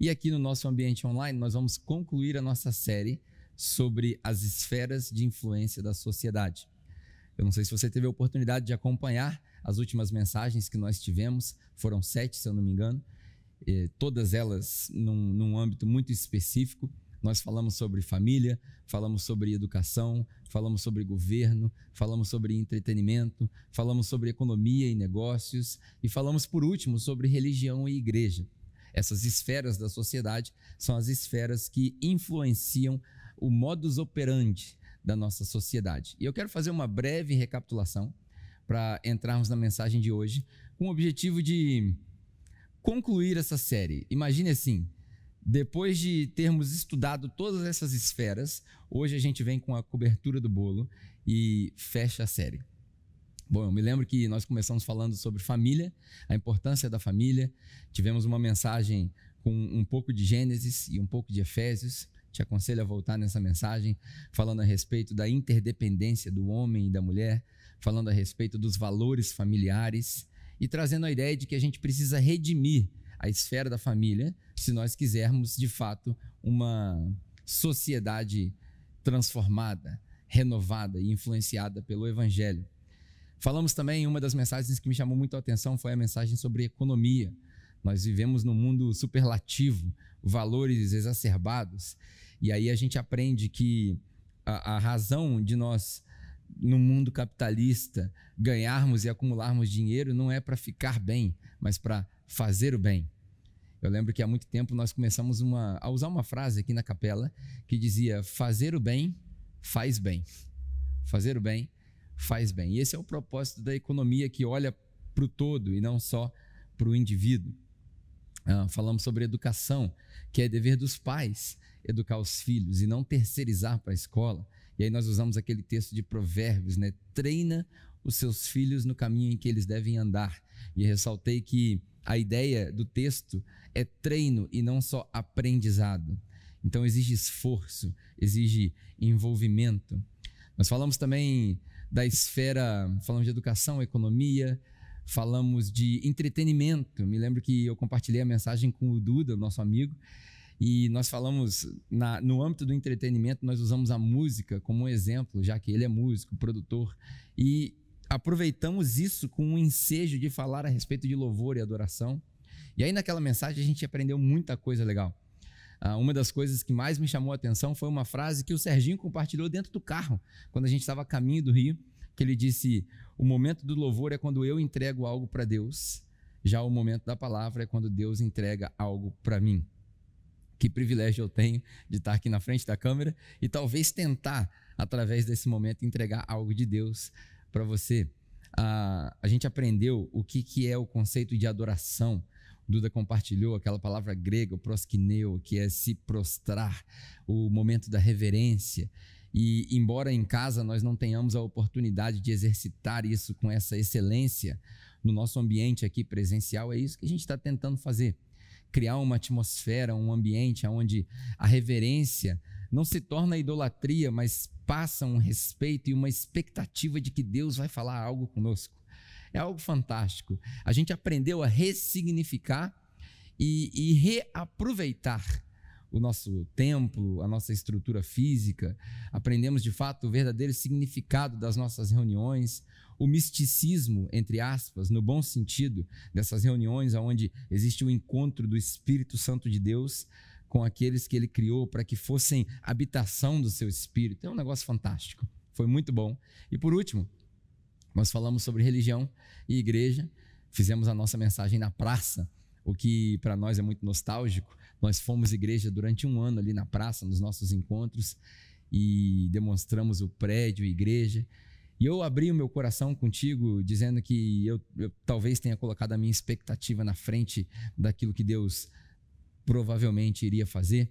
E aqui no nosso ambiente online, nós vamos concluir a nossa série sobre as esferas de influência da sociedade. Eu não sei se você teve a oportunidade de acompanhar as últimas mensagens que nós tivemos, foram sete, se eu não me engano, todas elas num, num âmbito muito específico. Nós falamos sobre família, falamos sobre educação, falamos sobre governo, falamos sobre entretenimento, falamos sobre economia e negócios e falamos, por último, sobre religião e igreja. Essas esferas da sociedade são as esferas que influenciam o modus operandi da nossa sociedade. E eu quero fazer uma breve recapitulação para entrarmos na mensagem de hoje, com o objetivo de concluir essa série. Imagine assim, depois de termos estudado todas essas esferas, hoje a gente vem com a cobertura do bolo e fecha a série. Bom, eu me lembro que nós começamos falando sobre família, a importância da família. Tivemos uma mensagem com um pouco de Gênesis e um pouco de Efésios. Te aconselho a voltar nessa mensagem, falando a respeito da interdependência do homem e da mulher, falando a respeito dos valores familiares e trazendo a ideia de que a gente precisa redimir a esfera da família se nós quisermos, de fato, uma sociedade transformada, renovada e influenciada pelo Evangelho. Falamos também, uma das mensagens que me chamou muito a atenção foi a mensagem sobre economia. Nós vivemos num mundo superlativo, valores exacerbados, e aí a gente aprende que a, a razão de nós no mundo capitalista, ganharmos e acumularmos dinheiro não é para ficar bem, mas para fazer o bem. Eu lembro que há muito tempo nós começamos uma, a usar uma frase aqui na capela que dizia: fazer o bem faz bem. Fazer o bem faz bem. E esse é o propósito da economia que olha para o todo e não só para o indivíduo. Ah, falamos sobre educação, que é dever dos pais educar os filhos e não terceirizar para a escola. E aí nós usamos aquele texto de Provérbios, né? Treina os seus filhos no caminho em que eles devem andar. E ressaltei que a ideia do texto é treino e não só aprendizado. Então exige esforço, exige envolvimento. Nós falamos também da esfera, falamos de educação, economia, falamos de entretenimento. Me lembro que eu compartilhei a mensagem com o Duda, nosso amigo, e nós falamos, na, no âmbito do entretenimento, nós usamos a música como um exemplo, já que ele é músico, produtor, e aproveitamos isso com um ensejo de falar a respeito de louvor e adoração. E aí, naquela mensagem, a gente aprendeu muita coisa legal. Ah, uma das coisas que mais me chamou a atenção foi uma frase que o Serginho compartilhou dentro do carro, quando a gente estava a caminho do Rio, que ele disse: O momento do louvor é quando eu entrego algo para Deus, já o momento da palavra é quando Deus entrega algo para mim que privilégio eu tenho de estar aqui na frente da câmera e talvez tentar, através desse momento, entregar algo de Deus para você. Ah, a gente aprendeu o que, que é o conceito de adoração. Duda compartilhou aquela palavra grega, o proskineo, que é se prostrar, o momento da reverência. E, embora em casa nós não tenhamos a oportunidade de exercitar isso com essa excelência, no nosso ambiente aqui presencial, é isso que a gente está tentando fazer criar uma atmosfera, um ambiente onde a reverência não se torna idolatria, mas passa um respeito e uma expectativa de que Deus vai falar algo conosco. É algo fantástico. A gente aprendeu a ressignificar e, e reaproveitar o nosso templo, a nossa estrutura física, aprendemos de fato o verdadeiro significado das nossas reuniões, o misticismo, entre aspas, no bom sentido, dessas reuniões onde existe o encontro do Espírito Santo de Deus com aqueles que ele criou para que fossem habitação do seu espírito. É um negócio fantástico. Foi muito bom. E por último, nós falamos sobre religião e igreja, fizemos a nossa mensagem na praça, o que para nós é muito nostálgico. Nós fomos igreja durante um ano ali na praça, nos nossos encontros, e demonstramos o prédio, igreja. E eu abri o meu coração contigo, dizendo que eu, eu talvez tenha colocado a minha expectativa na frente daquilo que Deus provavelmente iria fazer.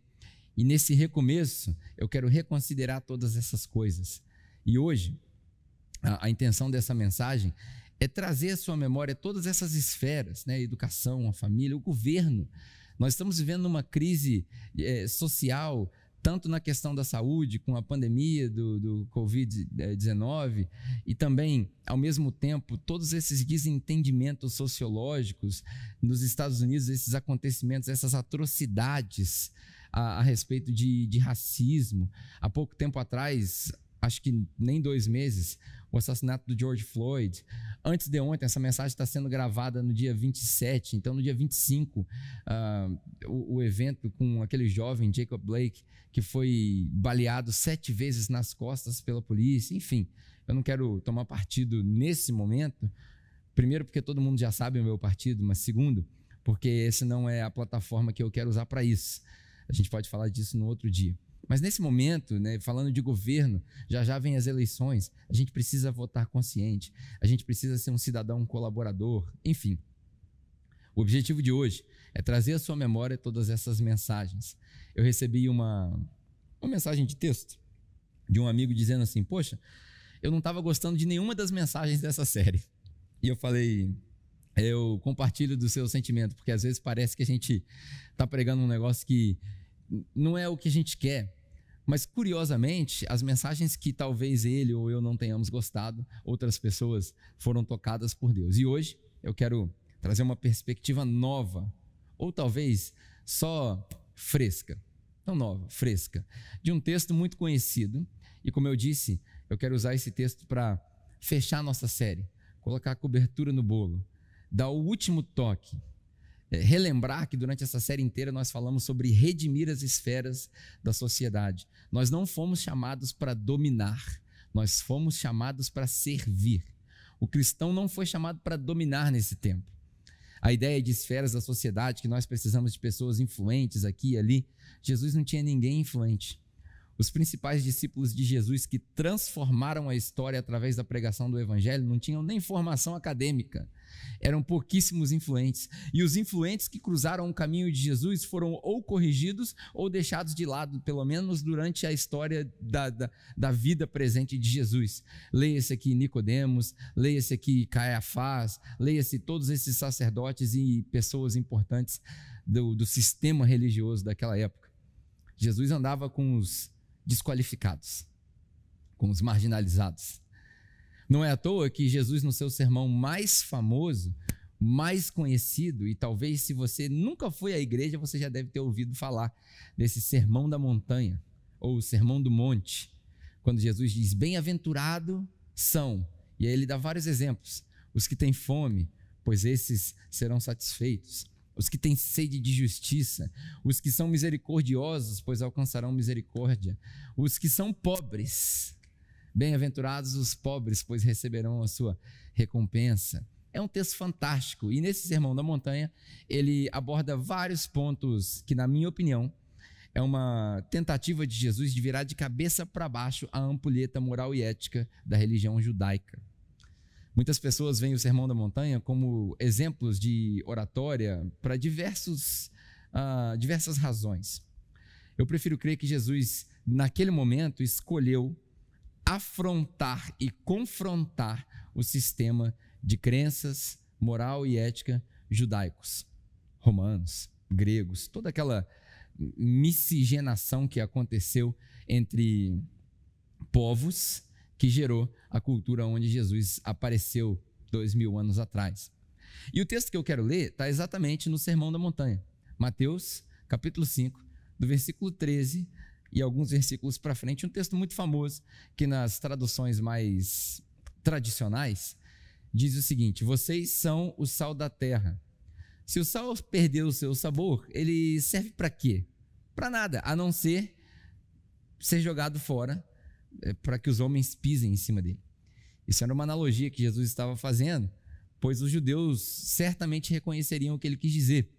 E nesse recomeço, eu quero reconsiderar todas essas coisas. E hoje, a, a intenção dessa mensagem é trazer à sua memória todas essas esferas, né? a educação, a família, o governo. Nós estamos vivendo uma crise é, social tanto na questão da saúde, com a pandemia do, do Covid-19, e também, ao mesmo tempo, todos esses desentendimentos sociológicos nos Estados Unidos, esses acontecimentos, essas atrocidades a, a respeito de, de racismo. Há pouco tempo atrás, acho que nem dois meses, o assassinato do George Floyd. Antes de ontem, essa mensagem está sendo gravada no dia 27, então no dia 25, uh, o, o, evento com aquele jovem, Jacob Blake, que foi baleado sete vezes nas costas pela polícia. Enfim, eu não quero tomar partido nesse momento, primeiro porque todo mundo já sabe o meu partido, mas segundo, porque esse não é a plataforma que eu quero usar para isso. A gente pode falar disso no outro dia. Mas nesse momento, né, falando de governo, já já vem as eleições, a gente precisa votar consciente, a gente precisa ser um cidadão colaborador, enfim. O objetivo de hoje é trazer à sua memória todas essas mensagens. Eu recebi uma, uma mensagem de texto de um amigo dizendo assim: Poxa, eu não estava gostando de nenhuma das mensagens dessa série. E eu falei: Eu compartilho do seu sentimento, porque às vezes parece que a gente está pregando um negócio que não é o que a gente quer. Mas, curiosamente, as mensagens que talvez ele ou eu não tenhamos gostado, outras pessoas foram tocadas por Deus. E hoje eu quero trazer uma perspectiva nova, ou talvez só fresca. Não nova, fresca. De um texto muito conhecido. E, como eu disse, eu quero usar esse texto para fechar nossa série, colocar a cobertura no bolo, dar o último toque relembrar que durante essa série inteira nós falamos sobre redimir as esferas da sociedade. Nós não fomos chamados para dominar, nós fomos chamados para servir. O cristão não foi chamado para dominar nesse tempo. A ideia de esferas da sociedade, que nós precisamos de pessoas influentes aqui e ali, Jesus não tinha ninguém influente. Os principais discípulos de Jesus que transformaram a história através da pregação do evangelho não tinham nem formação acadêmica. Eram pouquíssimos influentes. E os influentes que cruzaram o caminho de Jesus foram ou corrigidos ou deixados de lado, pelo menos durante a história da, da, da vida presente de Jesus. Leia-se aqui Nicodemos, leia-se aqui Caiafás, leia-se todos esses sacerdotes e pessoas importantes do, do sistema religioso daquela época. Jesus andava com os desqualificados, com os marginalizados. Não é à toa que Jesus, no seu sermão mais famoso, mais conhecido, e talvez se você nunca foi à igreja, você já deve ter ouvido falar desse sermão da montanha, ou sermão do monte, quando Jesus diz: Bem-aventurado são, e aí ele dá vários exemplos: os que têm fome, pois esses serão satisfeitos. Os que têm sede de justiça, os que são misericordiosos, pois alcançarão misericórdia, os que são pobres, bem-aventurados os pobres, pois receberão a sua recompensa. É um texto fantástico e nesse Sermão da Montanha ele aborda vários pontos que, na minha opinião, é uma tentativa de Jesus de virar de cabeça para baixo a ampulheta moral e ética da religião judaica. Muitas pessoas veem o Sermão da Montanha como exemplos de oratória para diversos, uh, diversas razões. Eu prefiro crer que Jesus, naquele momento, escolheu afrontar e confrontar o sistema de crenças, moral e ética judaicos, romanos, gregos, toda aquela miscigenação que aconteceu entre povos que gerou a cultura onde Jesus apareceu dois mil anos atrás. E o texto que eu quero ler está exatamente no Sermão da Montanha, Mateus, capítulo 5, do versículo 13 e alguns versículos para frente, um texto muito famoso que nas traduções mais tradicionais diz o seguinte: Vocês são o sal da terra. Se o sal perder o seu sabor, ele serve para quê? Para nada, a não ser ser jogado fora é, para que os homens pisem em cima dele. Isso era uma analogia que Jesus estava fazendo, pois os judeus certamente reconheceriam o que ele quis dizer,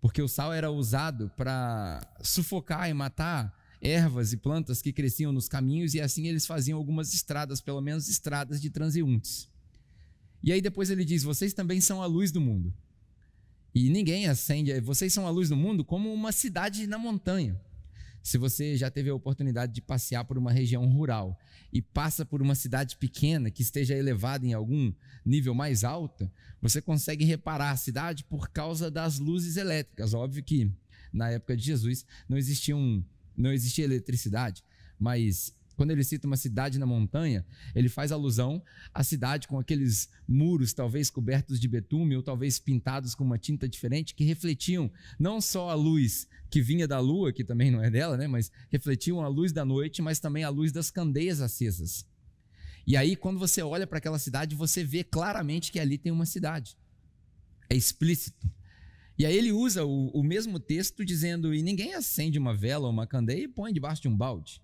porque o sal era usado para sufocar e matar ervas e plantas que cresciam nos caminhos e assim eles faziam algumas estradas, pelo menos estradas de transeuntes. E aí depois ele diz: Vocês também são a luz do mundo. E ninguém acende, vocês são a luz do mundo como uma cidade na montanha. Se você já teve a oportunidade de passear por uma região rural e passa por uma cidade pequena que esteja elevada em algum nível mais alto, você consegue reparar a cidade por causa das luzes elétricas. Óbvio que na época de Jesus não existiam não existia eletricidade, mas quando ele cita uma cidade na montanha, ele faz alusão à cidade com aqueles muros, talvez cobertos de betume, ou talvez pintados com uma tinta diferente, que refletiam não só a luz que vinha da lua, que também não é dela, né, mas refletiam a luz da noite, mas também a luz das candeias acesas. E aí, quando você olha para aquela cidade, você vê claramente que ali tem uma cidade. É explícito. E aí ele usa o, o mesmo texto dizendo: e ninguém acende uma vela ou uma candeia e põe debaixo de um balde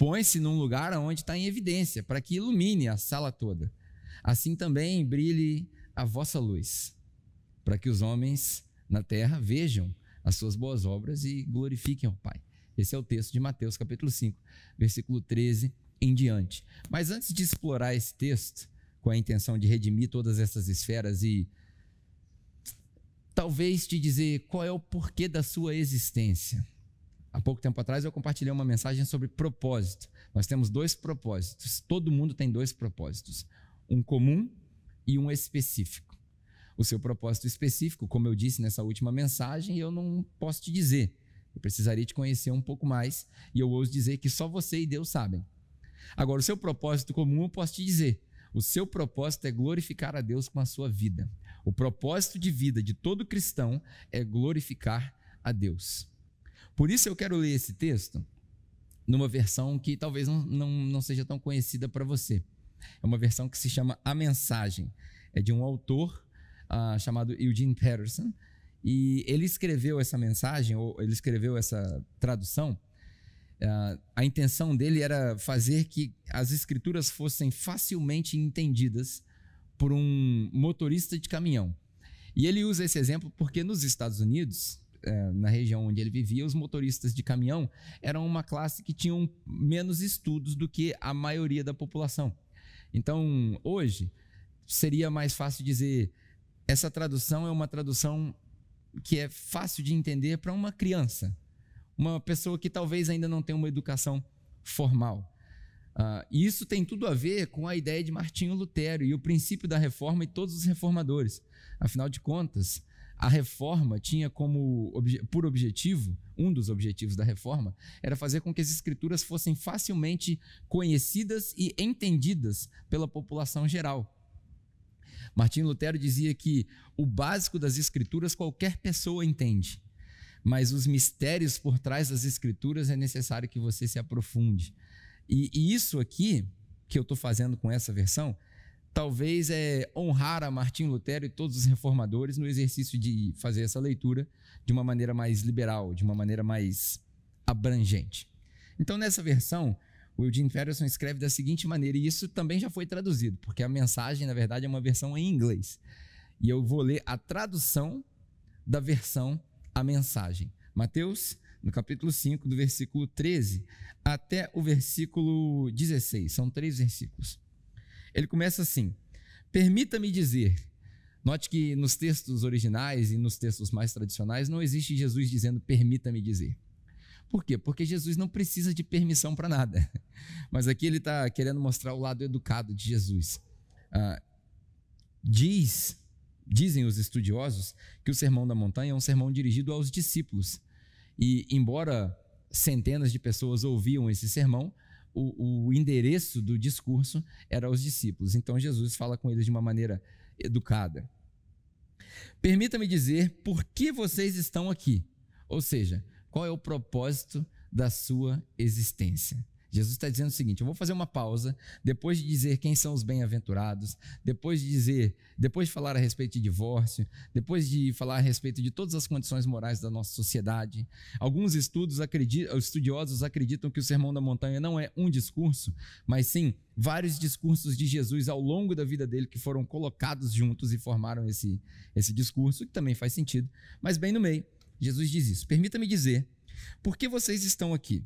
põe-se num lugar onde está em evidência, para que ilumine a sala toda. Assim também brilhe a vossa luz, para que os homens na terra vejam as suas boas obras e glorifiquem ao Pai. Esse é o texto de Mateus, capítulo 5, versículo 13 em diante. Mas antes de explorar esse texto, com a intenção de redimir todas essas esferas e talvez te dizer qual é o porquê da sua existência. Há pouco tempo atrás eu compartilhei uma mensagem sobre propósito. Nós temos dois propósitos. Todo mundo tem dois propósitos: um comum e um específico. O seu propósito específico, como eu disse nessa última mensagem, eu não posso te dizer. Eu precisaria te conhecer um pouco mais e eu ouso dizer que só você e Deus sabem. Agora, o seu propósito comum eu posso te dizer. O seu propósito é glorificar a Deus com a sua vida. O propósito de vida de todo cristão é glorificar a Deus. Por isso eu quero ler esse texto numa versão que talvez não, não, não seja tão conhecida para você. É uma versão que se chama A Mensagem. É de um autor uh, chamado Eugene Peterson. E ele escreveu essa mensagem, ou ele escreveu essa tradução. Uh, a intenção dele era fazer que as escrituras fossem facilmente entendidas por um motorista de caminhão. E ele usa esse exemplo porque nos Estados Unidos, é, na região onde ele vivia, os motoristas de caminhão eram uma classe que tinham menos estudos do que a maioria da população. Então, hoje, seria mais fácil dizer: essa tradução é uma tradução que é fácil de entender para uma criança, uma pessoa que talvez ainda não tenha uma educação formal. Uh, e isso tem tudo a ver com a ideia de Martinho Lutero e o princípio da reforma e todos os reformadores. Afinal de contas, a reforma tinha como por objetivo, um dos objetivos da reforma, era fazer com que as escrituras fossem facilmente conhecidas e entendidas pela população geral. Martim Lutero dizia que o básico das escrituras qualquer pessoa entende, mas os mistérios por trás das escrituras é necessário que você se aprofunde. E, e isso aqui que eu estou fazendo com essa versão talvez é honrar a Martim Lutero e todos os reformadores no exercício de fazer essa leitura de uma maneira mais liberal, de uma maneira mais abrangente. Então, nessa versão, o Eugene Peterson escreve da seguinte maneira, e isso também já foi traduzido, porque a mensagem, na verdade, é uma versão em inglês. E eu vou ler a tradução da versão A Mensagem. Mateus, no capítulo 5, do versículo 13 até o versículo 16. São três versículos. Ele começa assim: Permita-me dizer. Note que nos textos originais e nos textos mais tradicionais não existe Jesus dizendo permita-me dizer. Por quê? Porque Jesus não precisa de permissão para nada. Mas aqui ele está querendo mostrar o lado educado de Jesus. Ah, diz, dizem os estudiosos que o Sermão da Montanha é um sermão dirigido aos discípulos. E embora centenas de pessoas ouviam esse sermão, o, o endereço do discurso era aos discípulos. Então Jesus fala com eles de uma maneira educada. Permita-me dizer por que vocês estão aqui. Ou seja, qual é o propósito da sua existência? Jesus está dizendo o seguinte: eu vou fazer uma pausa, depois de dizer quem são os bem-aventurados, depois de dizer, depois de falar a respeito de divórcio, depois de falar a respeito de todas as condições morais da nossa sociedade. Alguns estudos acreditam, estudiosos acreditam que o Sermão da Montanha não é um discurso, mas sim vários discursos de Jesus ao longo da vida dele que foram colocados juntos e formaram esse, esse discurso, que também faz sentido. Mas bem no meio, Jesus diz isso: permita-me dizer, por que vocês estão aqui?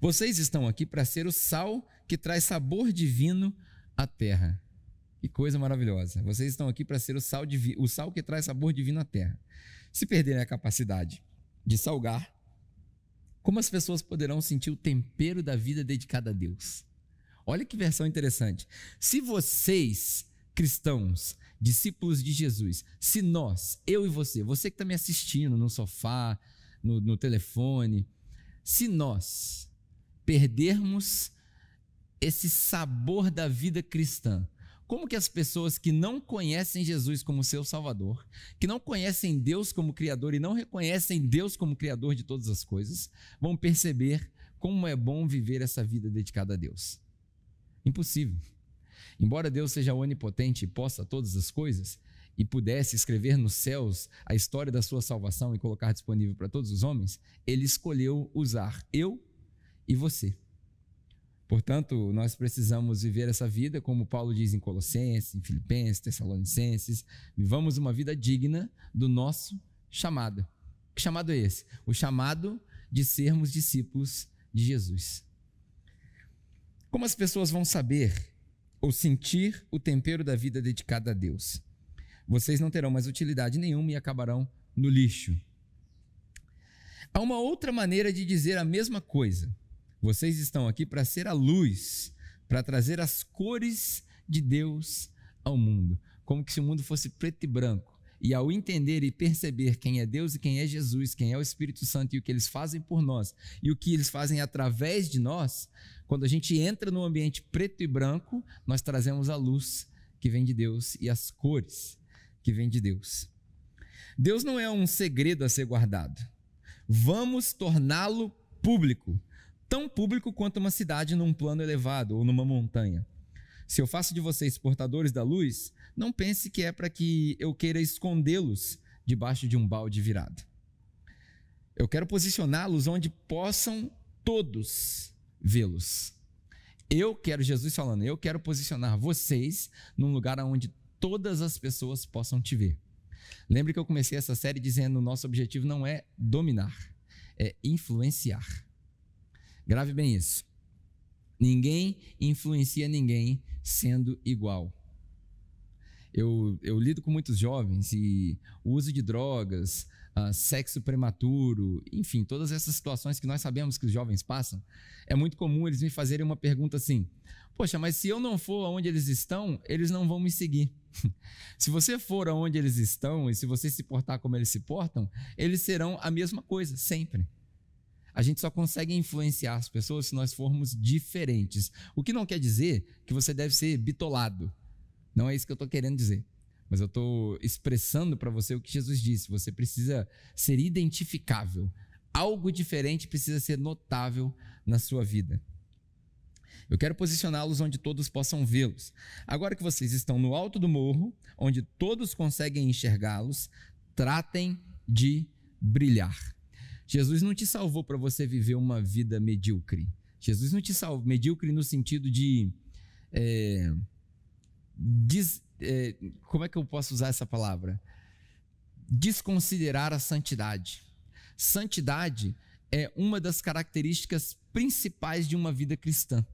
Vocês estão aqui para ser o sal que traz sabor divino à terra. Que coisa maravilhosa. Vocês estão aqui para ser o sal, o sal que traz sabor divino à terra. Se perderem a capacidade de salgar, como as pessoas poderão sentir o tempero da vida dedicada a Deus? Olha que versão interessante. Se vocês, cristãos, discípulos de Jesus, se nós, eu e você, você que está me assistindo no sofá, no, no telefone, se nós perdermos esse sabor da vida cristã, como que as pessoas que não conhecem Jesus como seu Salvador, que não conhecem Deus como Criador e não reconhecem Deus como Criador de todas as coisas, vão perceber como é bom viver essa vida dedicada a Deus? Impossível. Embora Deus seja onipotente e possa todas as coisas, e pudesse escrever nos céus a história da sua salvação e colocar disponível para todos os homens, ele escolheu usar eu e você. Portanto, nós precisamos viver essa vida, como Paulo diz em Colossenses, em Filipenses, Tessalonicenses, vivamos uma vida digna do nosso chamado. Que chamado é esse? O chamado de sermos discípulos de Jesus. Como as pessoas vão saber ou sentir o tempero da vida dedicada a Deus? Vocês não terão mais utilidade nenhuma e acabarão no lixo. Há uma outra maneira de dizer a mesma coisa. Vocês estão aqui para ser a luz, para trazer as cores de Deus ao mundo, como se o mundo fosse preto e branco. E ao entender e perceber quem é Deus e quem é Jesus, quem é o Espírito Santo e o que eles fazem por nós e o que eles fazem através de nós, quando a gente entra no ambiente preto e branco, nós trazemos a luz que vem de Deus e as cores que vem de Deus. Deus não é um segredo a ser guardado. Vamos torná-lo público, tão público quanto uma cidade num plano elevado ou numa montanha. Se eu faço de vocês portadores da luz, não pense que é para que eu queira escondê-los debaixo de um balde virado. Eu quero posicioná-los onde possam todos vê-los. Eu quero, Jesus falando, eu quero posicionar vocês num lugar onde todas as pessoas possam te ver. Lembre que eu comecei essa série dizendo: nosso objetivo não é dominar, é influenciar. Grave bem isso. Ninguém influencia ninguém sendo igual. Eu, eu lido com muitos jovens e o uso de drogas, uh, sexo prematuro, enfim, todas essas situações que nós sabemos que os jovens passam, é muito comum eles me fazerem uma pergunta assim: Poxa, mas se eu não for aonde eles estão, eles não vão me seguir. se você for aonde eles estão e se você se portar como eles se portam, eles serão a mesma coisa, sempre. A gente só consegue influenciar as pessoas se nós formos diferentes. O que não quer dizer que você deve ser bitolado. Não é isso que eu estou querendo dizer. Mas eu estou expressando para você o que Jesus disse. Você precisa ser identificável. Algo diferente precisa ser notável na sua vida. Eu quero posicioná-los onde todos possam vê-los. Agora que vocês estão no alto do morro, onde todos conseguem enxergá-los, tratem de brilhar. Jesus não te salvou para você viver uma vida medíocre. Jesus não te salvou medíocre no sentido de é, des, é, como é que eu posso usar essa palavra? Desconsiderar a santidade. Santidade é uma das características principais de uma vida cristã.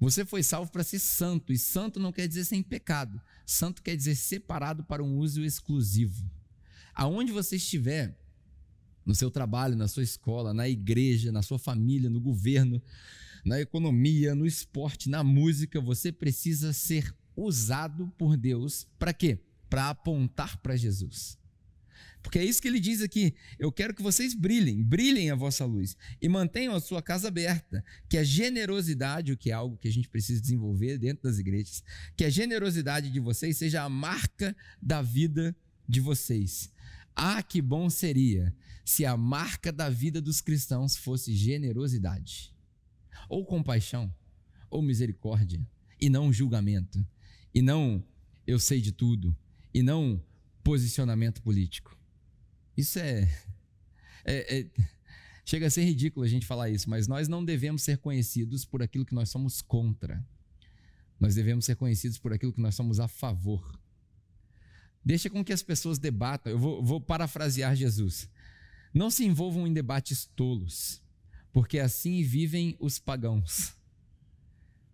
Você foi salvo para ser santo, e santo não quer dizer sem pecado. Santo quer dizer separado para um uso exclusivo. Aonde você estiver, no seu trabalho, na sua escola, na igreja, na sua família, no governo, na economia, no esporte, na música, você precisa ser usado por Deus para quê? Para apontar para Jesus. Porque é isso que ele diz aqui. Eu quero que vocês brilhem, brilhem a vossa luz e mantenham a sua casa aberta. Que a generosidade, o que é algo que a gente precisa desenvolver dentro das igrejas, que a generosidade de vocês seja a marca da vida de vocês. Ah, que bom seria se a marca da vida dos cristãos fosse generosidade, ou compaixão, ou misericórdia, e não julgamento e não eu sei de tudo, e não posicionamento político. Isso é, é, é, Chega a ser ridículo a gente falar isso, mas nós não devemos ser conhecidos por aquilo que nós somos contra. Nós devemos ser conhecidos por aquilo que nós somos a favor. Deixa com que as pessoas debatam. Eu vou, vou parafrasear Jesus. Não se envolvam em debates tolos, porque assim vivem os pagãos.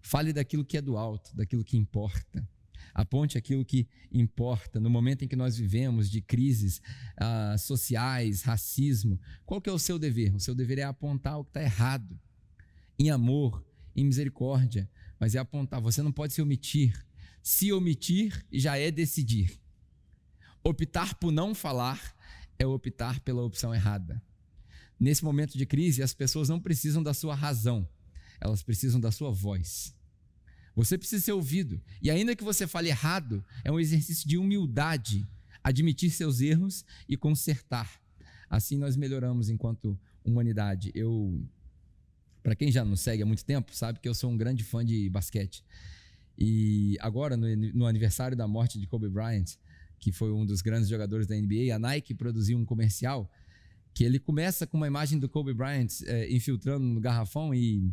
Fale daquilo que é do alto, daquilo que importa. Aponte aquilo que importa no momento em que nós vivemos de crises uh, sociais, racismo. Qual que é o seu dever? O seu dever é apontar o que está errado, em amor, em misericórdia, mas é apontar. Você não pode se omitir. Se omitir já é decidir. Optar por não falar é optar pela opção errada. nesse momento de crise, as pessoas não precisam da sua razão, elas precisam da sua voz. Você precisa ser ouvido. E ainda que você fale errado, é um exercício de humildade admitir seus erros e consertar. Assim nós melhoramos enquanto humanidade. Eu, para quem já nos segue há muito tempo, sabe que eu sou um grande fã de basquete. E agora, no, no aniversário da morte de Kobe Bryant, que foi um dos grandes jogadores da NBA, a Nike produziu um comercial que ele começa com uma imagem do Kobe Bryant é, infiltrando no garrafão e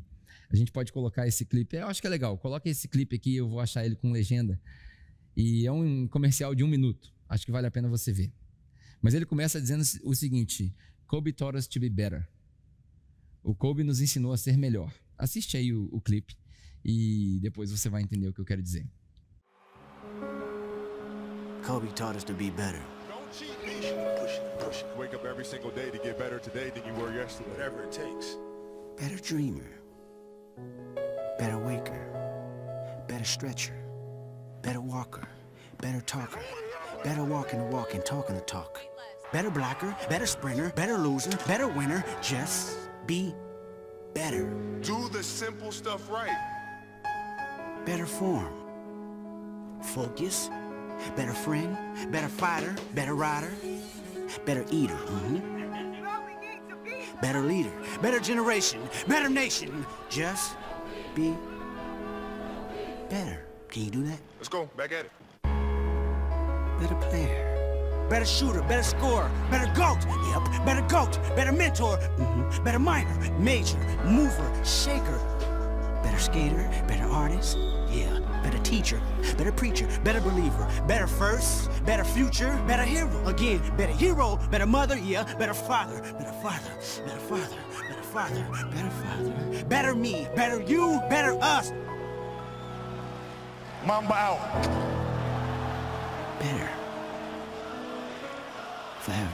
a gente pode colocar esse clipe. Eu acho que é legal. Coloca esse clipe aqui, eu vou achar ele com legenda. E é um comercial de um minuto. Acho que vale a pena você ver. Mas ele começa dizendo o seguinte: Kobe taught us to be better. O Kobe nos ensinou a ser melhor. Assiste aí o, o clipe e depois você vai entender o que eu quero dizer. Kobe taught us to be better. Don't cheat me. Push it, push it. Wake up every single day to get better today than you were yesterday. Whatever it takes. Better dreamer. Better waker. Better stretcher. Better walker. Better talker. Better walking the walk and talking the talk. Better blocker. Better sprinter. Better loser. Better winner. Just be better. Do the simple stuff right. Better form. Focus. Better friend. Better fighter. Better rider. Better eater. mhm. Better leader. Better generation. Better nation. Just be better. Can you do that? Let's go. Back at it. Better player. Better shooter, better scorer, better goat. Yep, better goat, better mentor, mm -hmm. better minor, major, mover, shaker. Better skater, better artist, yeah, better teacher, better preacher, better believer, better first, better future, better hero. Again, better hero, better mother, yeah, better father, better father, better father, better father, better father, better me, better you, better us, Mamba out. better. Forever.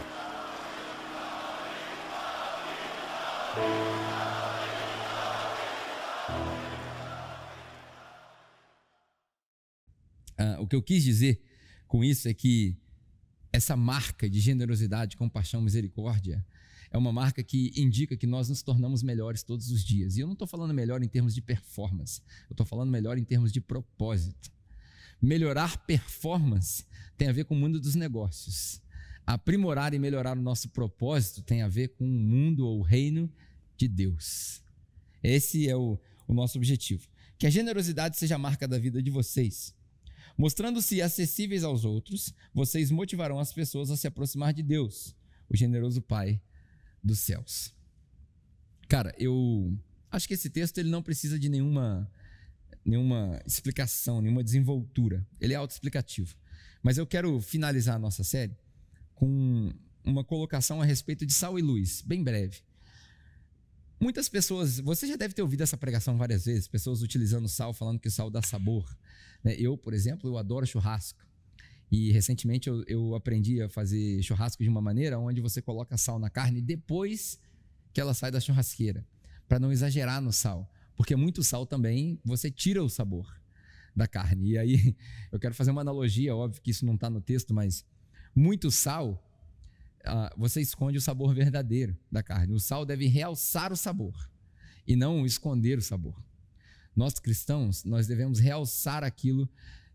Ah, o que eu quis dizer com isso é que essa marca de generosidade, compaixão, misericórdia é uma marca que indica que nós nos tornamos melhores todos os dias. E eu não estou falando melhor em termos de performance, eu estou falando melhor em termos de propósito. Melhorar performance tem a ver com o mundo dos negócios. Aprimorar e melhorar o nosso propósito tem a ver com o mundo ou o reino de Deus. Esse é o, o nosso objetivo. Que a generosidade seja a marca da vida de vocês. Mostrando-se acessíveis aos outros, vocês motivarão as pessoas a se aproximar de Deus, o generoso Pai dos céus. Cara, eu acho que esse texto ele não precisa de nenhuma nenhuma explicação, nenhuma desenvoltura. Ele é autoexplicativo. Mas eu quero finalizar a nossa série com uma colocação a respeito de sal e luz, bem breve. Muitas pessoas, você já deve ter ouvido essa pregação várias vezes, pessoas utilizando sal, falando que o sal dá sabor. né? Eu, por exemplo, eu adoro churrasco. E recentemente eu, eu aprendi a fazer churrasco de uma maneira onde você coloca sal na carne depois que ela sai da churrasqueira, para não exagerar no sal, porque muito sal também você tira o sabor da carne. E aí eu quero fazer uma analogia, óbvio que isso não está no texto, mas muito sal você esconde o sabor verdadeiro da carne. O sal deve realçar o sabor e não esconder o sabor. Nós cristãos, nós devemos realçar aquilo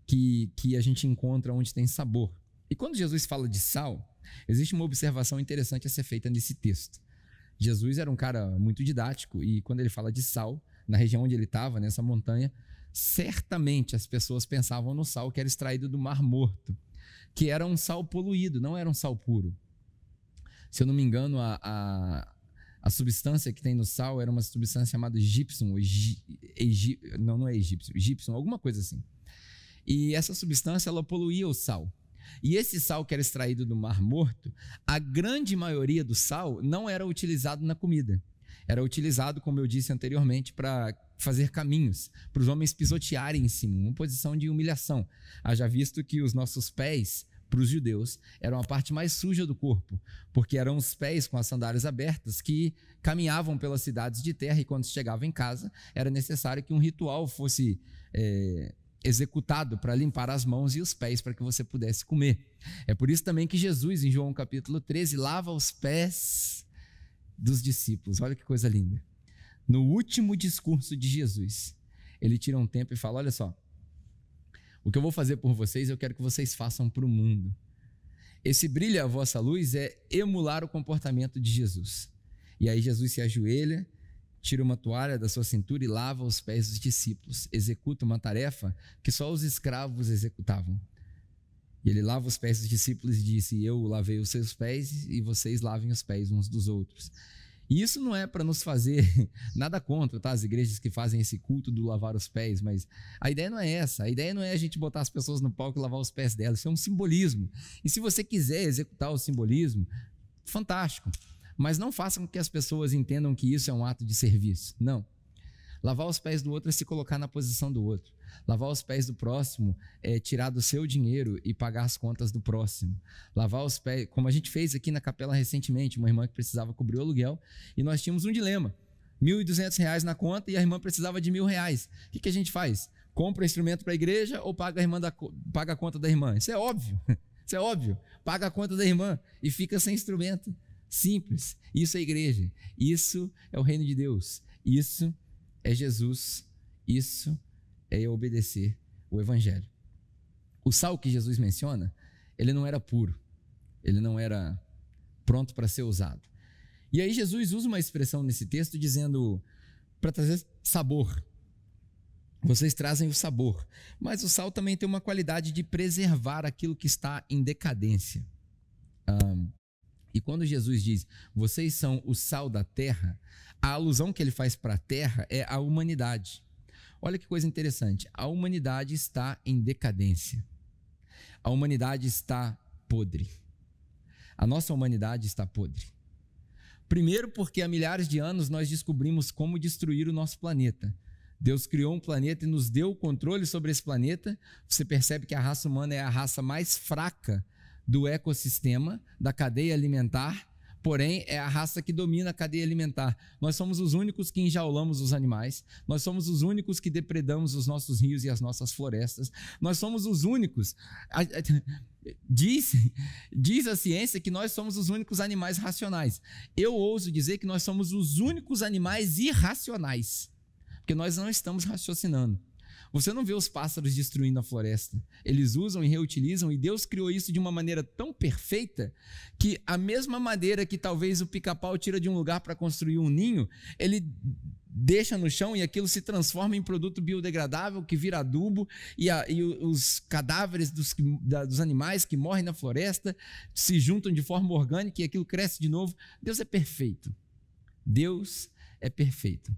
que, que a gente encontra onde tem sabor. E quando Jesus fala de sal, existe uma observação interessante a ser feita nesse texto. Jesus era um cara muito didático e quando ele fala de sal, na região onde ele estava, nessa montanha, certamente as pessoas pensavam no sal que era extraído do Mar Morto, que era um sal poluído, não era um sal puro. Se eu não me engano, a, a, a substância que tem no sal era uma substância chamada gypsum, egi- não, não é egípcio, gypsum, alguma coisa assim. E essa substância ela poluía o sal. E esse sal que era extraído do Mar Morto, a grande maioria do sal não era utilizado na comida. Era utilizado, como eu disse anteriormente, para fazer caminhos, para os homens pisotearem em cima, uma posição de humilhação. Haja visto que os nossos pés, para os judeus, eram a parte mais suja do corpo, porque eram os pés com as sandálias abertas que caminhavam pelas cidades de terra e quando chegavam em casa, era necessário que um ritual fosse é, executado para limpar as mãos e os pés para que você pudesse comer. É por isso também que Jesus, em João capítulo 13, lava os pés dos discípulos. Olha que coisa linda. No último discurso de Jesus, ele tira um tempo e fala: Olha só, o que eu vou fazer por vocês, eu quero que vocês façam para o mundo. Esse brilha a vossa luz é emular o comportamento de Jesus. E aí Jesus se ajoelha, tira uma toalha da sua cintura e lava os pés dos discípulos. Executa uma tarefa que só os escravos executavam. E ele lava os pés dos discípulos e disse: Eu lavei os seus pés e vocês lavem os pés uns dos outros. E isso não é para nos fazer nada contra, tá? As igrejas que fazem esse culto do lavar os pés, mas a ideia não é essa. A ideia não é a gente botar as pessoas no palco e lavar os pés delas. Isso é um simbolismo. E se você quiser executar o simbolismo, fantástico. Mas não faça com que as pessoas entendam que isso é um ato de serviço. Não. Lavar os pés do outro é se colocar na posição do outro. Lavar os pés do próximo é tirar do seu dinheiro e pagar as contas do próximo. Lavar os pés, como a gente fez aqui na capela recentemente, uma irmã que precisava cobrir o aluguel e nós tínhamos um dilema. R$ 1.200 na conta e a irmã precisava de mil reais. O que, que a gente faz? Compra instrumento para a igreja ou paga a, irmã da, paga a conta da irmã? Isso é óbvio. Isso é óbvio. Paga a conta da irmã e fica sem instrumento. Simples. Isso é igreja. Isso é o reino de Deus. Isso é Jesus, isso é obedecer o evangelho. O sal que Jesus menciona, ele não era puro, ele não era pronto para ser usado. E aí Jesus usa uma expressão nesse texto dizendo para trazer sabor. Vocês trazem o sabor, mas o sal também tem uma qualidade de preservar aquilo que está em decadência. Um, e quando Jesus diz, vocês são o sal da terra, a alusão que ele faz para a terra é a humanidade. Olha que coisa interessante. A humanidade está em decadência. A humanidade está podre. A nossa humanidade está podre. Primeiro, porque há milhares de anos nós descobrimos como destruir o nosso planeta. Deus criou um planeta e nos deu o controle sobre esse planeta. Você percebe que a raça humana é a raça mais fraca do ecossistema, da cadeia alimentar, porém é a raça que domina a cadeia alimentar. Nós somos os únicos que enjaulamos os animais, nós somos os únicos que depredamos os nossos rios e as nossas florestas, nós somos os únicos. Diz, diz a ciência que nós somos os únicos animais racionais. Eu ouso dizer que nós somos os únicos animais irracionais, porque nós não estamos raciocinando. Você não vê os pássaros destruindo a floresta. Eles usam e reutilizam, e Deus criou isso de uma maneira tão perfeita que a mesma madeira que talvez o pica-pau tira de um lugar para construir um ninho, ele deixa no chão e aquilo se transforma em produto biodegradável que vira adubo e, a, e os cadáveres dos, da, dos animais que morrem na floresta se juntam de forma orgânica e aquilo cresce de novo. Deus é perfeito. Deus é perfeito.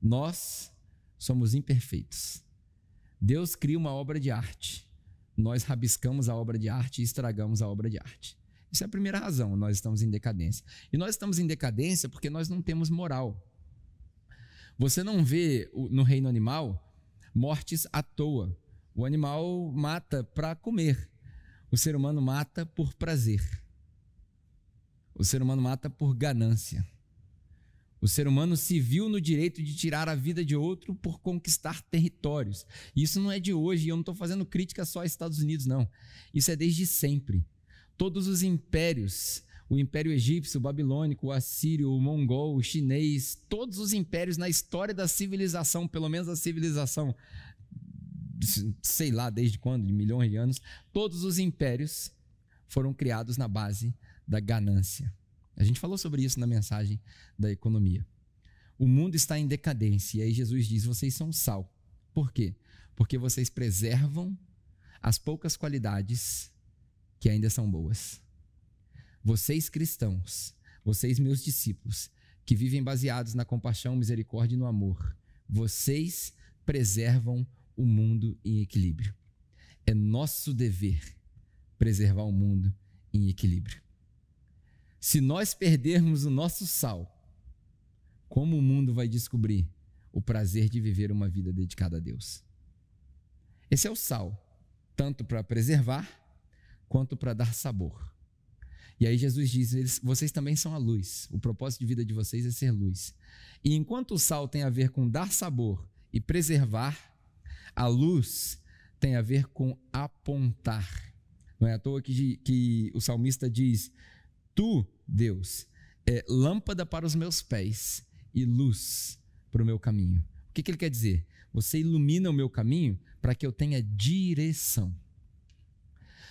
Nós somos imperfeitos. Deus cria uma obra de arte. Nós rabiscamos a obra de arte e estragamos a obra de arte. Essa é a primeira razão, nós estamos em decadência. E nós estamos em decadência porque nós não temos moral. Você não vê no reino animal mortes à toa. O animal mata para comer. O ser humano mata por prazer. O ser humano mata por ganância. O ser humano se viu no direito de tirar a vida de outro por conquistar territórios. Isso não é de hoje, e eu não estou fazendo crítica só aos Estados Unidos, não. Isso é desde sempre. Todos os impérios, o Império Egípcio, o Babilônico, o Assírio, o Mongol, o Chinês, todos os impérios na história da civilização, pelo menos a civilização, sei lá desde quando, de milhões de anos, todos os impérios foram criados na base da ganância. A gente falou sobre isso na mensagem da economia. O mundo está em decadência e aí Jesus diz: vocês são sal. Por quê? Porque vocês preservam as poucas qualidades que ainda são boas. Vocês cristãos, vocês meus discípulos, que vivem baseados na compaixão, misericórdia e no amor, vocês preservam o mundo em equilíbrio. É nosso dever preservar o mundo em equilíbrio. Se nós perdermos o nosso sal, como o mundo vai descobrir o prazer de viver uma vida dedicada a Deus? Esse é o sal, tanto para preservar quanto para dar sabor. E aí Jesus diz: vocês também são a luz. O propósito de vida de vocês é ser luz. E enquanto o sal tem a ver com dar sabor e preservar, a luz tem a ver com apontar. Não é à toa que, que o salmista diz: Tu, Deus, é lâmpada para os meus pés e luz para o meu caminho. O que, que ele quer dizer? Você ilumina o meu caminho para que eu tenha direção.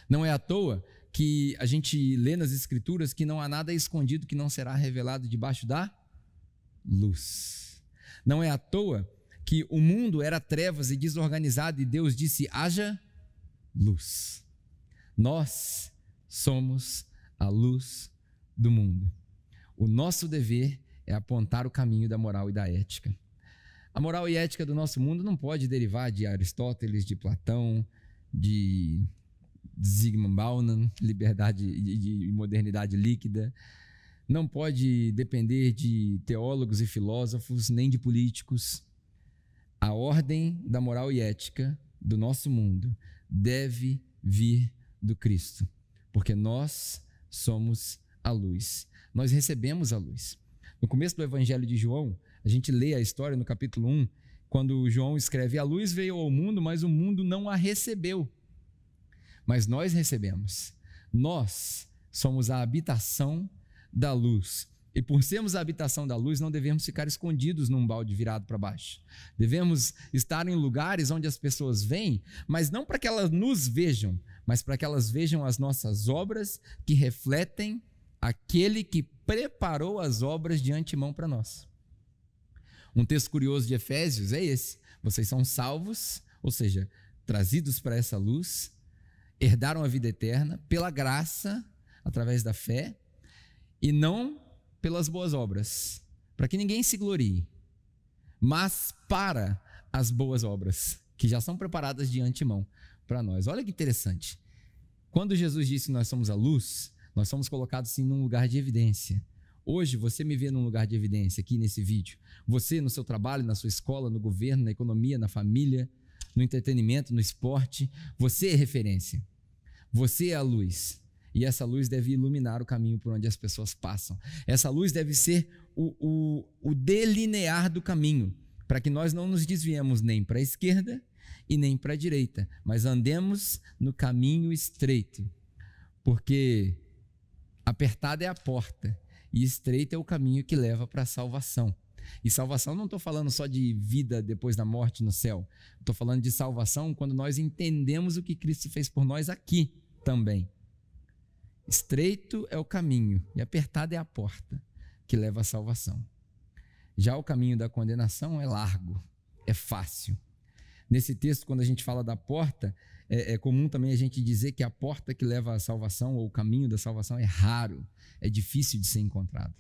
Não é à toa que a gente lê nas Escrituras que não há nada escondido que não será revelado debaixo da luz. Não é à toa que o mundo era trevas e desorganizado e Deus disse: haja luz. Nós somos a luz do mundo. O nosso dever é apontar o caminho da moral e da ética. A moral e ética do nosso mundo não pode derivar de Aristóteles, de Platão, de Zygmunt Bauman, liberdade e modernidade líquida. Não pode depender de teólogos e filósofos, nem de políticos. A ordem da moral e ética do nosso mundo deve vir do Cristo, porque nós somos a luz. Nós recebemos a luz. No começo do Evangelho de João, a gente lê a história no capítulo 1, quando João escreve: A luz veio ao mundo, mas o mundo não a recebeu. Mas nós recebemos. Nós somos a habitação da luz. E por sermos a habitação da luz, não devemos ficar escondidos num balde virado para baixo. Devemos estar em lugares onde as pessoas vêm, mas não para que elas nos vejam, mas para que elas vejam as nossas obras que refletem aquele que preparou as obras de antemão para nós. Um texto curioso de Efésios é esse: vocês são salvos, ou seja, trazidos para essa luz, herdaram a vida eterna pela graça, através da fé, e não pelas boas obras, para que ninguém se glorie, mas para as boas obras, que já são preparadas de antemão para nós. Olha que interessante. Quando Jesus disse que nós somos a luz, nós somos colocados sim num lugar de evidência. Hoje você me vê num lugar de evidência aqui nesse vídeo. Você no seu trabalho, na sua escola, no governo, na economia, na família, no entretenimento, no esporte, você é referência. Você é a luz. E essa luz deve iluminar o caminho por onde as pessoas passam. Essa luz deve ser o, o, o delinear do caminho, para que nós não nos desviemos nem para a esquerda e nem para a direita, mas andemos no caminho estreito. Porque apertada é a porta e estreito é o caminho que leva para a salvação. E salvação não estou falando só de vida depois da morte no céu. Estou falando de salvação quando nós entendemos o que Cristo fez por nós aqui também. Estreito é o caminho e apertada é a porta que leva à salvação. Já o caminho da condenação é largo, é fácil. Nesse texto, quando a gente fala da porta, é, é, comum também a gente dizer que a porta que leva à salvação ou o caminho da salvação é raro, é difícil de ser encontrado.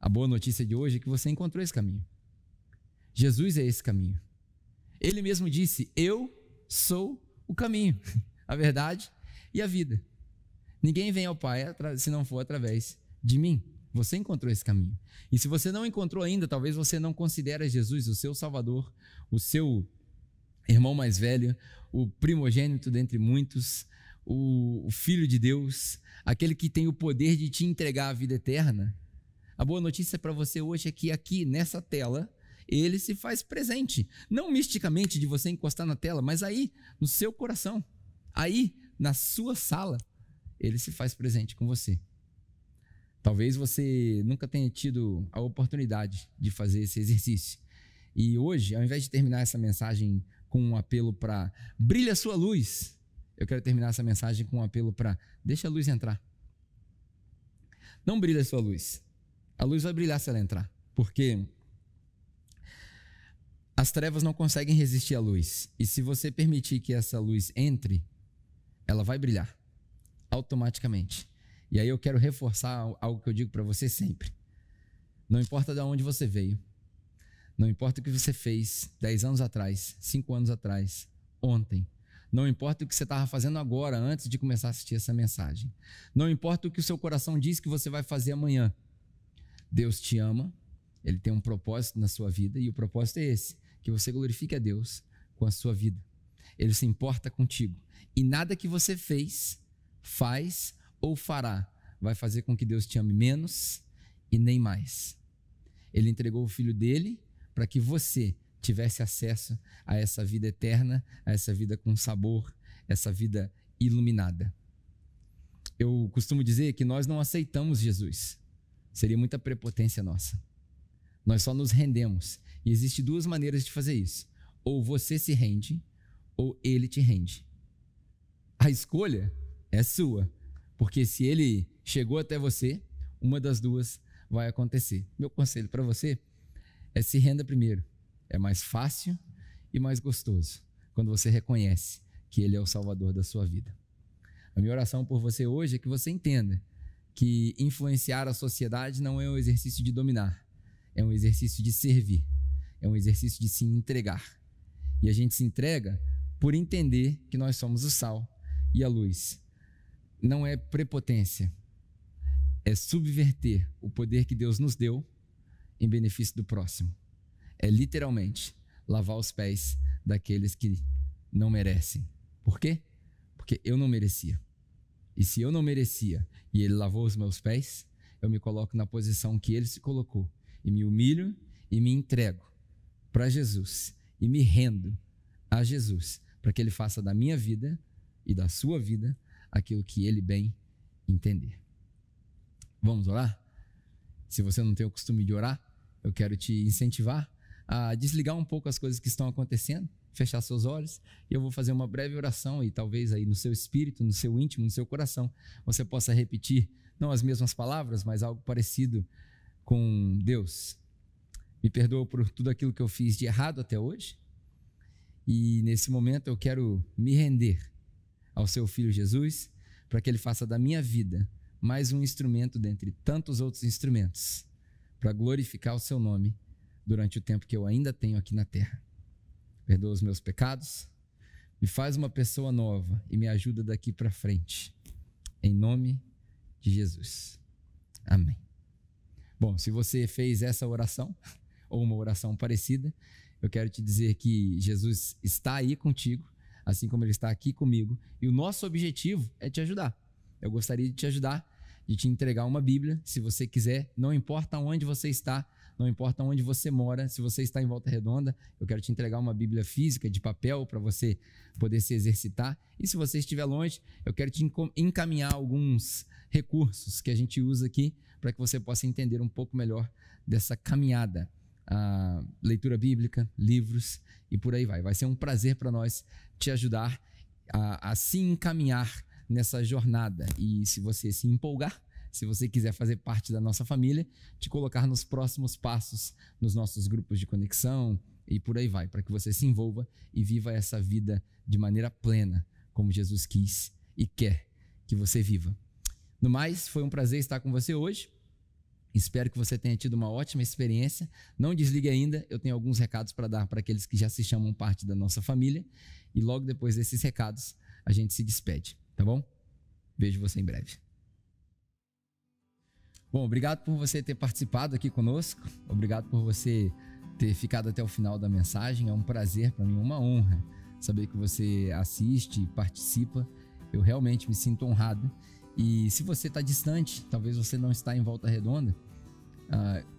A boa notícia de hoje é que você encontrou esse caminho. Jesus é esse caminho. Ele mesmo disse: Eu sou o caminho, a verdade e a vida. Ninguém vem ao Pai se não for através de mim. Você encontrou esse caminho. E se você não encontrou ainda, talvez você não considere Jesus o seu Salvador, o seu irmão mais velho, o primogênito dentre muitos, o, Filho de Deus, aquele que tem o poder de te entregar a vida eterna. A boa notícia para você hoje é que aqui nessa tela ele se faz presente, não misticamente de você encostar na tela, mas aí no seu coração, aí na sua sala ele se faz presente com você. Talvez você nunca tenha tido a oportunidade de fazer esse exercício. E hoje, ao invés de terminar essa mensagem com um apelo para brilha sua luz, eu quero terminar essa mensagem com um apelo para deixa a luz entrar. Não brilha a sua luz. A luz vai brilhar se ela entrar, porque as trevas não conseguem resistir à luz. E se você permitir que essa luz entre, ela vai brilhar automaticamente. E aí eu quero reforçar algo que eu digo para você sempre. Não importa de onde você veio, não importa o que você fez 10 anos atrás, 5 anos atrás, ontem. Não importa o que você estava fazendo agora, antes de começar a assistir essa mensagem. Não importa o que o seu coração diz que você vai fazer amanhã. Deus te ama, Ele tem um propósito na sua vida, e o propósito é esse: que você glorifique a Deus com a sua vida. Ele se importa contigo. E nada que você fez faz ou fará vai fazer com que Deus te ame menos e nem mais. Ele entregou o filho dele para que você tivesse acesso a essa vida eterna, a essa vida com sabor, essa vida iluminada. Eu costumo dizer que nós não aceitamos Jesus, Seria muita prepotência nossa. Nós só nos rendemos. E existem duas maneiras de fazer isso. Ou você se rende, ou ele te rende. A escolha é sua. Porque se ele chegou até você, uma das duas vai acontecer. Meu conselho para você é se renda primeiro. É mais fácil e mais gostoso quando você reconhece que ele é o salvador da sua vida. A minha oração por você hoje é que você entenda que influenciar a sociedade não é um exercício de dominar, é um exercício de servir, é um exercício de se entregar. E a gente se entrega por entender que nós somos o sal e a luz. Não é prepotência, é subverter o poder que Deus nos deu em benefício do próximo. É literalmente lavar os pés daqueles que não merecem. Por quê? Porque eu não merecia. E se eu não merecia e ele lavou os meus pés, eu me coloco na posição que ele se colocou e me humilho e me entrego para Jesus e me rendo a Jesus para que ele faça da minha vida e da sua vida aquilo que ele bem entender. Vamos orar? Se você não tem o costume de orar, eu quero te incentivar a desligar um pouco as coisas que estão acontecendo, fechar seus olhos, e eu vou fazer uma breve oração e talvez aí no seu espírito, no seu íntimo, no seu coração, você possa repetir não as mesmas palavras, mas algo parecido com Deus. Me perdoa por tudo aquilo que eu fiz de errado até hoje. E nesse momento eu quero me render ao seu filho Jesus, para que ele faça da minha vida mais um instrumento dentre tantos outros instrumentos para glorificar o seu nome durante o tempo que eu ainda tenho aqui na terra. Perdoa os meus pecados, me faz uma pessoa nova e me ajuda daqui para frente. Em nome de Jesus. Amém. Bom, se você fez essa oração ou uma oração parecida, eu quero te dizer que Jesus está aí contigo, assim como ele está aqui comigo, e o nosso objetivo é te ajudar. Eu gostaria de te ajudar de te entregar uma Bíblia, se você quiser, não importa onde você está, não importa onde você mora, se você está em Volta Redonda, eu quero te entregar uma Bíblia física de papel para você poder se exercitar. E se você estiver longe, eu quero te encaminhar alguns recursos que a gente usa aqui para que você possa entender um pouco melhor dessa caminhada. A leitura bíblica, livros e por aí vai. Vai ser um prazer para nós te ajudar a, a se encaminhar nessa jornada. E se você se empolgar, se você quiser fazer parte da nossa família, te colocar nos próximos passos nos nossos grupos de conexão e por aí vai, para que você se envolva e viva essa vida de maneira plena, como Jesus quis e quer que você viva. No mais, foi um prazer estar com você hoje. Espero que você tenha tido uma ótima experiência. Não desligue ainda, eu tenho alguns recados para dar para aqueles que já se chamam parte da nossa família. E logo depois desses recados, a gente se despede. Tá bom? Vejo você em breve. Bom, obrigado por você ter participado aqui conosco. Obrigado por você ter ficado até o final da mensagem. É um prazer para mim, uma honra saber que você assiste e participa. Eu realmente me sinto honrado. E se você está distante, talvez você não está em Volta Redonda, uh,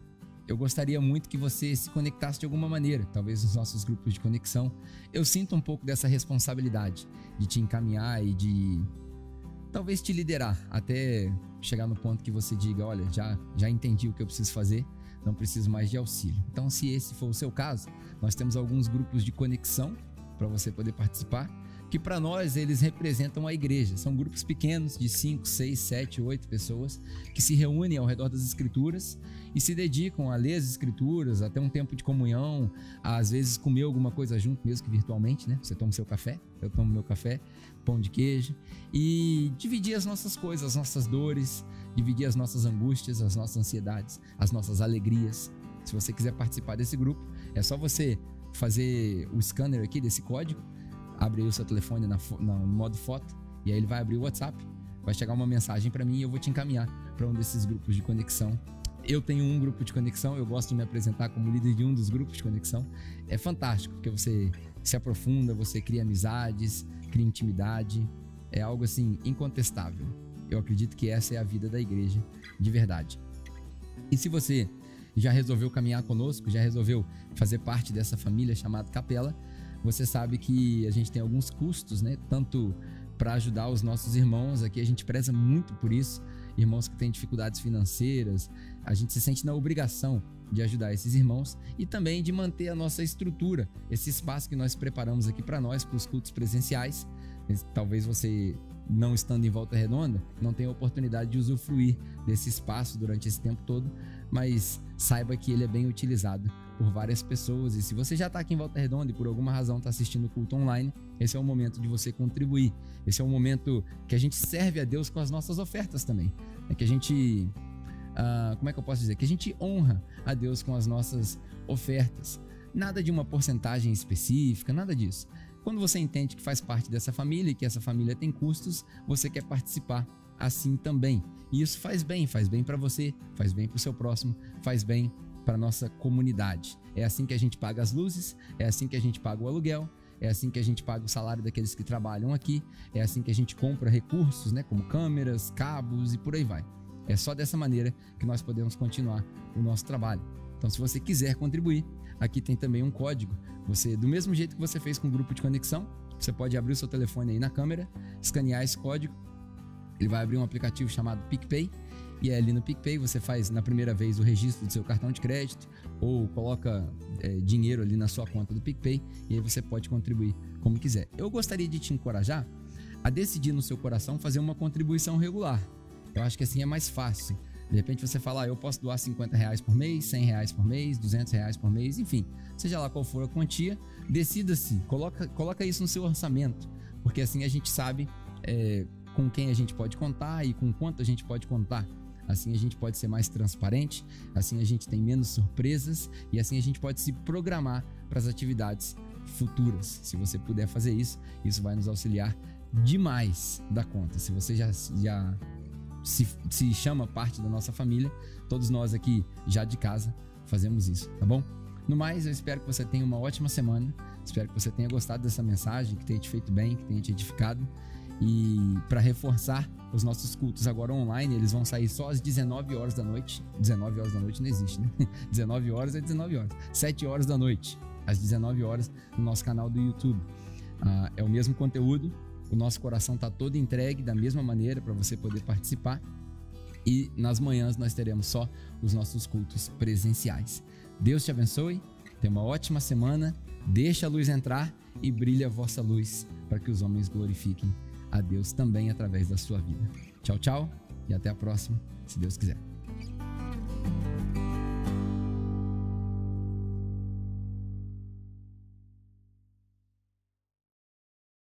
eu gostaria muito que você se conectasse de alguma maneira, talvez nos nossos grupos de conexão. Eu sinto um pouco dessa responsabilidade de te encaminhar e de talvez te liderar até chegar no ponto que você diga, olha, já já entendi o que eu preciso fazer, não preciso mais de auxílio. Então, se esse for o seu caso, nós temos alguns grupos de conexão para você poder participar, que para nós eles representam a igreja. São grupos pequenos de 5, 6, 7, 8 pessoas que se reúnem ao redor das escrituras e se dedicam a ler as escrituras, a ter um tempo de comunhão, a, às vezes comer alguma coisa junto, mesmo que virtualmente, né? Você toma seu café, eu tomo meu café, pão de queijo e dividir as nossas coisas, as nossas dores, dividir as nossas angústias, as nossas ansiedades, as nossas alegrias. Se você quiser participar desse grupo, é só você fazer o scanner aqui desse código, abre aí o seu telefone na, na, no modo foto e aí ele vai abrir o WhatsApp, vai chegar uma mensagem para mim e eu vou te encaminhar para um desses grupos de conexão eu tenho um grupo de conexão, eu gosto de me apresentar como líder de um dos grupos de conexão. É fantástico, porque você se aprofunda, você cria amizades, cria intimidade. É algo assim incontestável. Eu acredito que essa é a vida da igreja de verdade. E se você já resolveu caminhar conosco, já resolveu fazer parte dessa família chamada Capela, você sabe que a gente tem alguns custos, né? Tanto para ajudar os nossos irmãos aqui, a gente preza muito por isso irmãos que têm dificuldades financeiras. A gente se sente na obrigação de ajudar esses irmãos e também de manter a nossa estrutura, esse espaço que nós preparamos aqui para nós, para os cultos presenciais. Talvez você não estando em Volta Redonda, não tenha oportunidade de usufruir desse espaço durante esse tempo todo, mas saiba que ele é bem utilizado por várias pessoas. E se você já está aqui em Volta Redonda e por alguma razão está assistindo o culto online, esse é o momento de você contribuir. Esse é o momento que a gente serve a Deus com as nossas ofertas também. É que a gente. Uh, como é que eu posso dizer? Que a gente honra a Deus com as nossas ofertas. Nada de uma porcentagem específica, nada disso. Quando você entende que faz parte dessa família e que essa família tem custos, você quer participar assim também. E isso faz bem, faz bem para você, faz bem para o seu próximo, faz bem para nossa comunidade. É assim que a gente paga as luzes, é assim que a gente paga o aluguel, é assim que a gente paga o salário daqueles que trabalham aqui, é assim que a gente compra recursos, né, como câmeras, cabos e por aí vai. É só dessa maneira que nós podemos continuar o nosso trabalho. Então, se você quiser contribuir, aqui tem também um código. Você, do mesmo jeito que você fez com o grupo de conexão, você pode abrir o seu telefone aí na câmera, escanear esse código. Ele vai abrir um aplicativo chamado PicPay e ali no PicPay você faz na primeira vez o registro do seu cartão de crédito ou coloca é, dinheiro ali na sua conta do PicPay e aí você pode contribuir como quiser. Eu gostaria de te encorajar a decidir no seu coração fazer uma contribuição regular. Eu acho que assim é mais fácil. De repente você fala, ah, eu posso doar 50 reais por mês, 100 reais por mês, 200 reais por mês, enfim, seja lá qual for a quantia, decida-se, coloca, coloca isso no seu orçamento, porque assim a gente sabe é, com quem a gente pode contar e com quanto a gente pode contar. Assim a gente pode ser mais transparente, assim a gente tem menos surpresas e assim a gente pode se programar para as atividades futuras. Se você puder fazer isso, isso vai nos auxiliar demais da conta. Se você já, já se, se chama parte da nossa família, todos nós aqui já de casa fazemos isso, tá bom? No mais, eu espero que você tenha uma ótima semana. Espero que você tenha gostado dessa mensagem, que tenha te feito bem, que tenha te edificado. E para reforçar os nossos cultos agora online, eles vão sair só às 19 horas da noite. 19 horas da noite não existe, né? 19 horas é 19 horas. 7 horas da noite, às 19 horas, no nosso canal do YouTube. Ah, é o mesmo conteúdo, o nosso coração está todo entregue da mesma maneira para você poder participar. E nas manhãs nós teremos só os nossos cultos presenciais. Deus te abençoe, tenha uma ótima semana, deixa a luz entrar e brilha a vossa luz para que os homens glorifiquem a Deus também através da sua vida. Tchau, tchau e até a próxima, se Deus quiser.